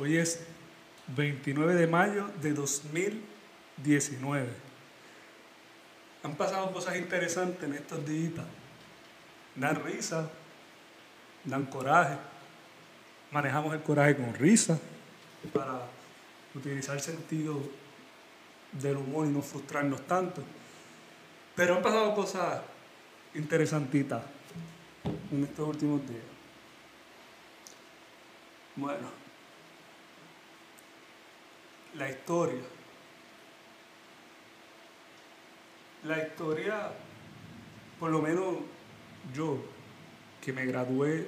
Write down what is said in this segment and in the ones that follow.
Hoy es 29 de mayo de 2019. Han pasado cosas interesantes en estos días. Dan risa, dan coraje. Manejamos el coraje con risa para utilizar el sentido del humor y no frustrarnos tanto. Pero han pasado cosas interesantitas en estos últimos días. Bueno, la historia. La historia, por lo menos yo, que me gradué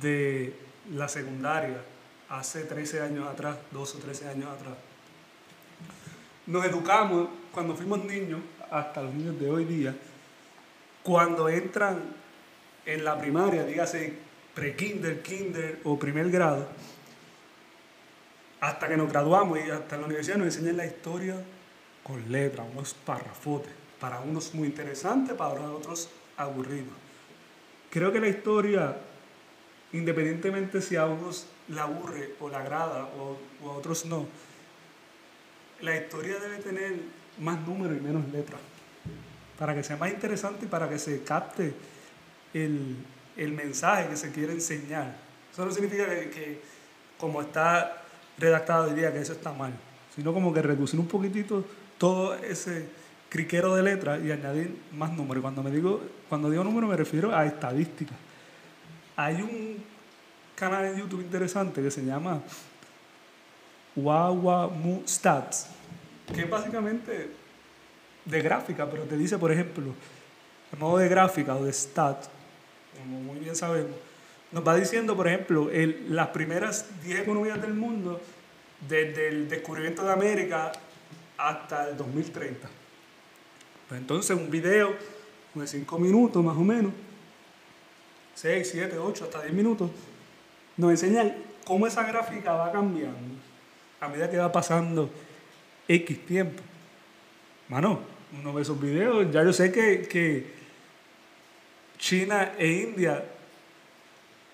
de la secundaria hace 13 años atrás, 12 o 13 años atrás, nos educamos cuando fuimos niños, hasta los niños de hoy día, cuando entran en la primaria, dígase pre-kinder, kinder o primer grado, hasta que nos graduamos y hasta la universidad nos enseñan la historia con letras, unos parrafotes, para unos muy interesantes, para otros aburridos. Creo que la historia, independientemente si a unos la aburre o la agrada o, a otros no, la historia debe tener más números y menos letras, para que sea más interesante y para que se capte el, el mensaje que se quiere enseñar. Eso no significa que, que como está redactado diría que eso está mal, sino como que reducir un poquitito todo ese criquero de letras y añadir más números. Cuando me digo, cuando digo números me refiero a estadísticas. Hay un canal en YouTube interesante que se llama Wawamu Stats, que es básicamente de gráfica, pero te dice, por ejemplo, el modo de gráfica o de stat, como muy bien sabemos, nos va diciendo, por ejemplo, las primeras 10 economías del mundo, desde el descubrimiento de América hasta el 2030. Pues entonces un video de 5 minutos más o menos, 6, 7, 8, hasta 10 minutos, nos enseña cómo esa gráfica va cambiando a medida que va pasando X tiempo. Mano, uno ve esos videos, ya yo sé que, que China e India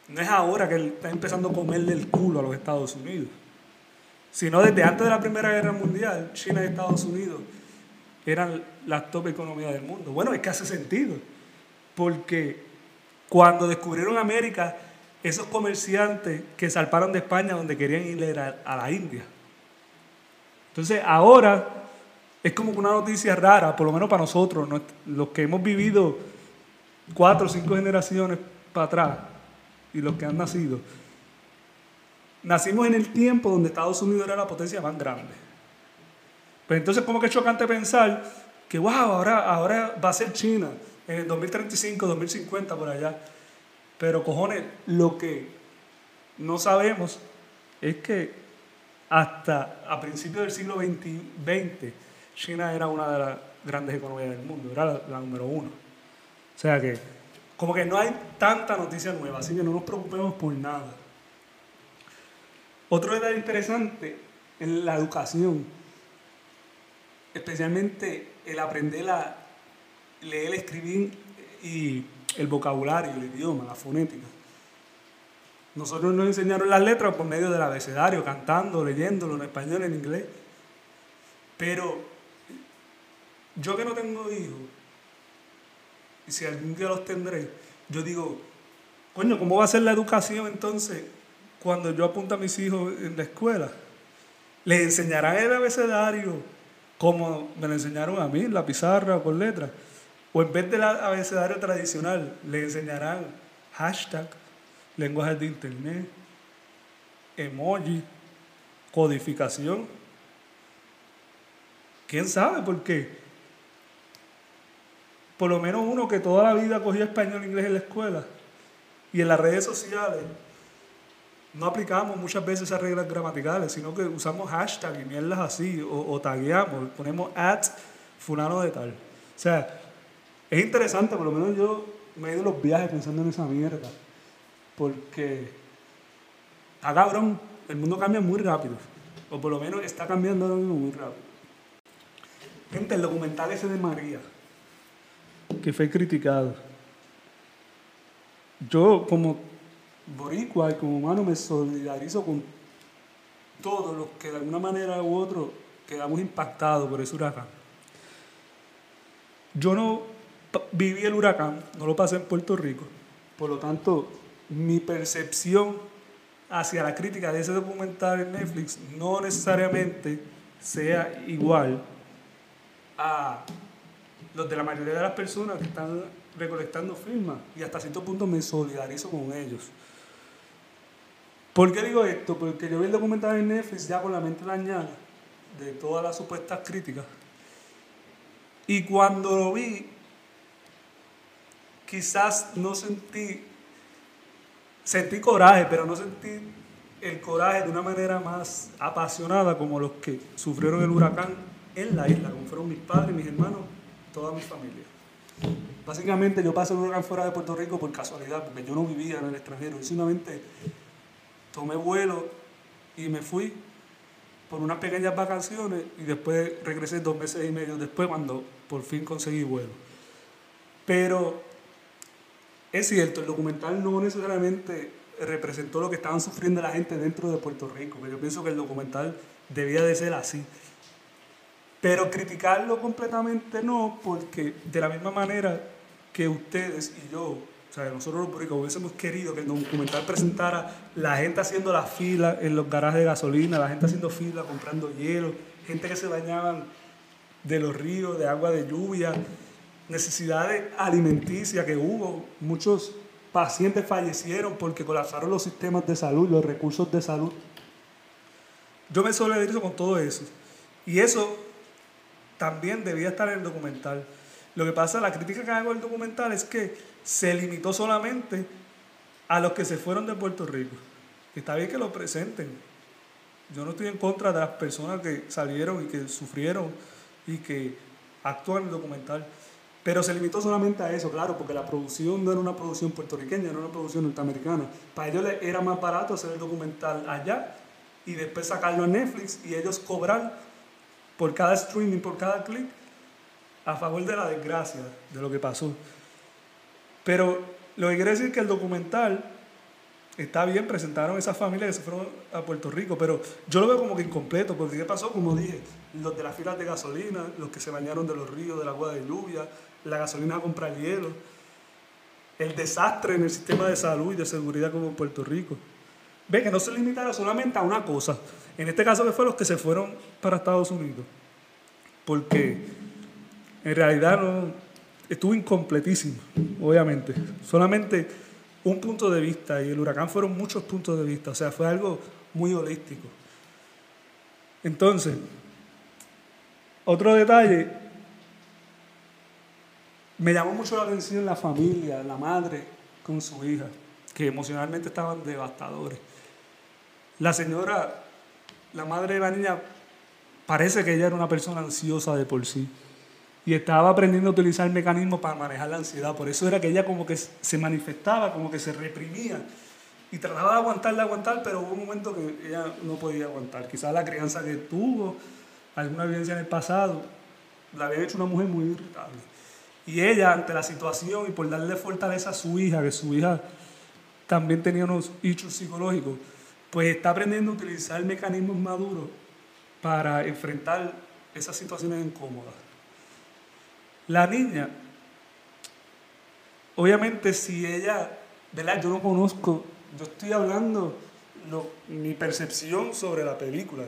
no es ahora que está empezando a comerle el culo a los Estados Unidos, sino desde antes de la Primera Guerra Mundial, China y Estados Unidos eran las top economías del mundo. Bueno, es que hace sentido, porque cuando descubrieron América, esos comerciantes que salparon de España donde querían ir a, a la India. Entonces ahora es como una noticia rara, por lo menos para nosotros, los que hemos vivido cuatro o cinco generaciones para atrás, y los que han nacido, nacimos en el tiempo donde Estados Unidos era la potencia más grande. Pues entonces, como que es chocante pensar que, wow, ahora, ahora va a ser China en el 2035, 2050, por allá. Pero cojones, lo que no sabemos es que hasta a principios del siglo XX, China era una de las grandes economías del mundo, era la, la número uno. O sea que como que no hay tanta noticia nueva, así que no nos preocupemos por nada. Otro detalle interesante en la educación, especialmente el aprender a leer, escribir y el vocabulario, el idioma, la fonética. Nosotros nos enseñaron las letras por medio del abecedario, cantando, leyéndolo en español, en inglés. Pero yo que no tengo hijos, y si algún día los tendré, yo digo, coño, ¿cómo va a ser la educación entonces cuando yo apunto a mis hijos en la escuela? ¿Les enseñarán el abecedario como me lo enseñaron a mí, la pizarra con letras? ¿O en vez del abecedario tradicional, les enseñarán hashtag, lenguajes de internet, emoji, codificación? ¿Quién sabe por qué? Por lo menos uno que toda la vida cogía español e inglés en la escuela y en las redes sociales no aplicamos muchas veces esas reglas gramaticales, sino que usamos hashtag y mierdas así, o, o tagueamos, ponemos at fulano de tal. O sea, es interesante, por lo menos yo me he ido los viajes pensando en esa mierda, porque está cabrón, el mundo cambia muy rápido, o por lo menos está cambiando muy rápido. Gente, el documental ese de María, que fue criticado. Yo, como boricua y como humano me solidarizo con todos los que de alguna manera u otro quedamos impactados por ese huracán. Yo no viví el huracán, no lo pasé en Puerto Rico, por lo tanto mi percepción hacia la crítica de ese documental en Netflix no necesariamente sea igual a los de la mayoría de las personas que están recolectando firmas y hasta cierto punto me solidarizo con ellos. ¿Por qué digo esto? Porque yo vi el documental en Netflix ya con la mente dañada de todas las supuestas críticas. Y cuando lo vi, quizás no sentí, sentí coraje, pero no sentí el coraje de una manera más apasionada como los que sufrieron el huracán en la isla, como fueron mis padres, mis hermanos, toda mi familia. Básicamente yo pasé el huracán fuera de Puerto Rico por casualidad, porque yo no vivía en el extranjero, simplemente tomé vuelo y me fui por unas pequeñas vacaciones y después regresé dos meses y medio después cuando por fin conseguí vuelo. Pero es cierto, el documental no necesariamente representó lo que estaban sufriendo la gente dentro de Puerto Rico, pero yo pienso que el documental debía de ser así. Pero criticarlo completamente no, porque de la misma manera que ustedes y yo o sea, nosotros los puertorriqueños hubiésemos querido que el documental presentara la gente haciendo la fila en los garajes de gasolina, la gente haciendo fila comprando hielo, gente que se bañaban de los ríos, de agua de lluvia, necesidades alimenticias que hubo. Muchos pacientes fallecieron porque colapsaron los sistemas de salud, los recursos de salud. Yo me solidarizo con todo eso. Y eso también debía estar en el documental. Lo que pasa, la crítica que hago del documental es que se limitó solamente a los que se fueron de Puerto Rico. Está bien que lo presenten. Yo no estoy en contra de las personas que salieron y que sufrieron y que actúan en el documental. Pero se limitó solamente a eso, claro, porque la producción no era una producción puertorriqueña, era una producción norteamericana. Para ellos era más barato hacer el documental allá y después sacarlo a Netflix y ellos cobrar por cada streaming, por cada clic, a favor de la desgracia de lo que pasó. Pero lo que quiere decir que el documental está bien, presentaron esas familias que se fueron a Puerto Rico, pero yo lo veo como que incompleto, porque ¿qué pasó? Como dije, los de las filas de gasolina, los que se bañaron de los ríos, del agua de lluvia, la gasolina a comprar hielo, el desastre en el sistema de salud y de seguridad como en Puerto Rico. Ve que no se limitara solamente a una cosa, en este caso que fue los que se fueron para Estados Unidos, porque en realidad no, estuvo incompletísimo, obviamente. Solamente un punto de vista y el huracán fueron muchos puntos de vista, o sea, fue algo muy holístico. Entonces, otro detalle, me llamó mucho la atención la familia, la madre con su hija, que emocionalmente estaban devastadores. La señora, la madre de la niña, parece que ella era una persona ansiosa de por sí y estaba aprendiendo a utilizar mecanismos para manejar la ansiedad. Por eso era que ella como que se manifestaba, como que se reprimía y trataba de aguantar, de aguantar, pero hubo un momento que ella no podía aguantar. Quizás la crianza que tuvo, alguna vivencia en el pasado, la había hecho una mujer muy irritable. Y ella, ante la situación y por darle fortaleza a su hija, que su hija también tenía unos hechos psicológicos, pues está aprendiendo a utilizar mecanismos maduros para enfrentar esas situaciones incómodas. La niña, obviamente si ella, ¿verdad? Yo no conozco, yo estoy hablando mi percepción sobre la película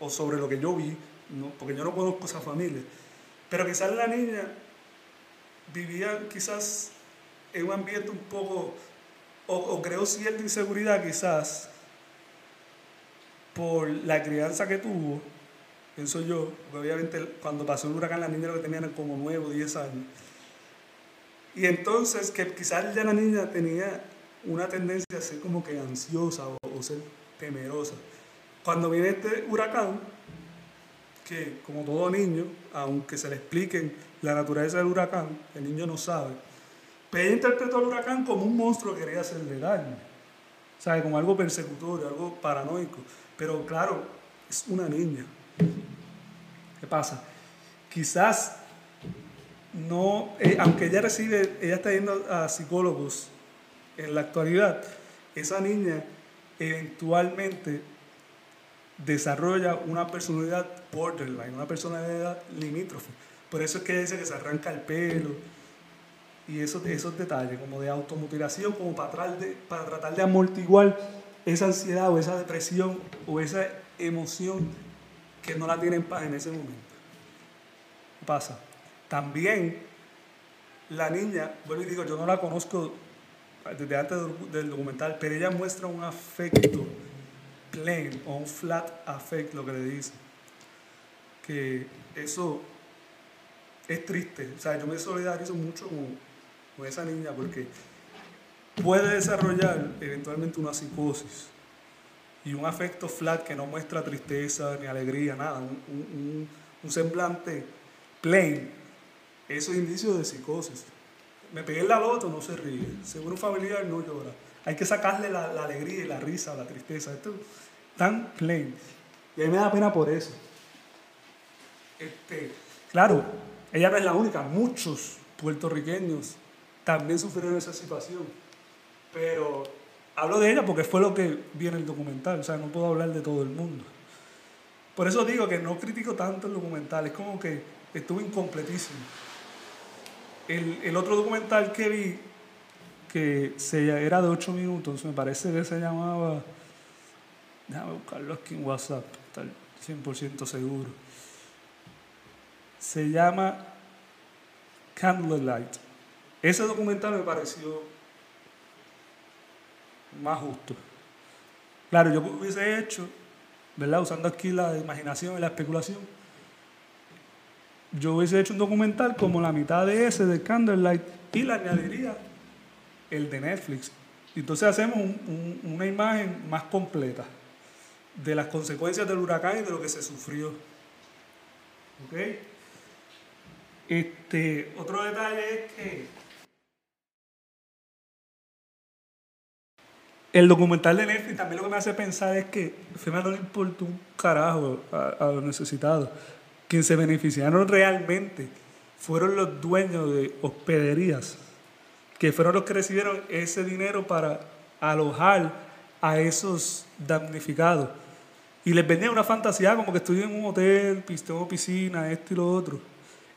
o sobre lo que yo vi, ¿no? porque yo no conozco esa familia. Pero quizás la niña vivía quizás en un ambiente un poco, o, o creó cierta inseguridad quizás por la crianza que tuvo pienso yo, obviamente cuando pasó el huracán la niña lo que tenía era como 9 o 10 años. Y entonces que quizás ya la niña tenía una tendencia a ser como que ansiosa o, o ser temerosa. Cuando viene este huracán, que como todo niño, aunque se le expliquen la naturaleza del huracán, el niño no sabe, pero ella interpretó al huracán como un monstruo que quería hacerle daño. ¿Sabe? Como algo persecutorio, algo paranoico. Pero claro, es una niña. ¿Qué pasa? Quizás no, eh, aunque ella recibe, ella está yendo a psicólogos en la actualidad, esa niña eventualmente desarrolla una personalidad borderline, una personalidad limítrofe. Por eso es que dice que se arranca el pelo y esos, esos detalles, como de automutilación, como para tratar, de, para tratar de amortiguar esa ansiedad o esa depresión o esa emoción que no la tiene en paz en ese momento. ¿Qué pasa? También la niña, bueno, y digo, yo no la conozco desde antes del documental, pero ella muestra un afecto plain o un flat affect, lo que le dice. Que eso es triste. O sea, yo me solidarizo mucho con, con esa niña porque puede desarrollar eventualmente una psicosis y un afecto flat que no muestra tristeza ni alegría, nada, un, un, semblante plain, eso es indicio de psicosis. Me pegué en la loto, no se ríe. Seguro un familiar no llora. Hay que sacarle la, la alegría y la risa, la tristeza. Esto es tan plain. Y a mí me da pena por eso. Este, claro, ella no es la única. Muchos puertorriqueños también sufrieron esa situación. Pero hablo de ella porque fue lo que vi en el documental. O sea, no puedo hablar de todo el mundo. Por eso digo que no critico tanto el documental. Es como que estuvo incompletísimo. El, el otro documental que vi, que se, era de 8 minutos, me parece que se llamaba. Déjame buscarlo aquí en WhatsApp, estar 100% seguro. Se llama Candlelight. Ese documental me pareció más justo. Claro, yo hubiese hecho, ¿verdad? Usando aquí la imaginación y la especulación, yo hubiese hecho un documental como la mitad de ese de Candlelight y le añadiría el de Netflix. Entonces hacemos una imagen más completa de las consecuencias del huracán y de lo que se sufrió. ¿Ok? Este, otro detalle es que el documental de Netflix también lo que me hace pensar es que FEMA no le importa un carajo a, a los necesitados. Quienes se beneficiaron realmente fueron los dueños de hospederías, que fueron los que recibieron ese dinero para alojar a esos damnificados. Y les vendían una fantasía como que estoy en un hotel, tengo piscina, esto y lo otro,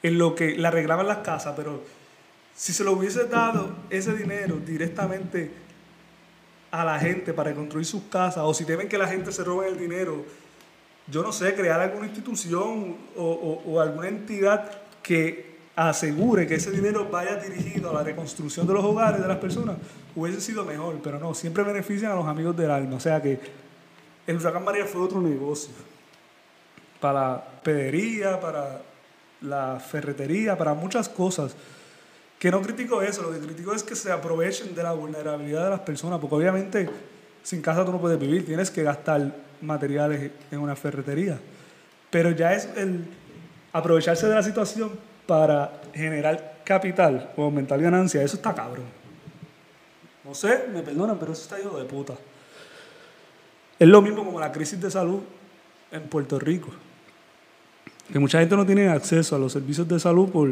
en lo que arreglaban las casas, pero si se lo hubiese dado ese dinero directamente a la gente para construir sus casas, o si temen que la gente se robe el dinero, yo no sé, crear alguna institución o, o, o alguna entidad que asegure que ese dinero vaya dirigido a la reconstrucción de los hogares de las personas, hubiese sido mejor, pero no, siempre benefician a los amigos del alma. O sea que el huracán María fue otro negocio. Para pedería, para la ferretería, para muchas cosas. Que no critico eso, lo que critico es que se aprovechen de la vulnerabilidad de las personas, porque obviamente sin casa tú no puedes vivir, tienes que gastar materiales en una ferretería. Pero ya es el aprovecharse de la situación para generar capital o aumentar ganancias, eso está cabrón. No sé, me perdonan, pero eso está hijo de puta. Es lo mismo como la crisis de salud en Puerto Rico. Que mucha gente no tiene acceso a los servicios de salud por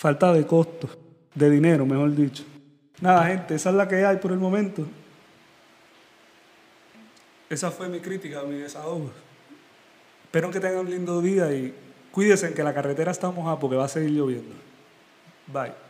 falta de costos, de dinero, mejor dicho. Nada, gente, esa es la que hay por el momento. Esa fue mi crítica, mi desahogo. Espero que tengan un lindo día y cuídense en que la carretera está mojada porque va a seguir lloviendo. Bye.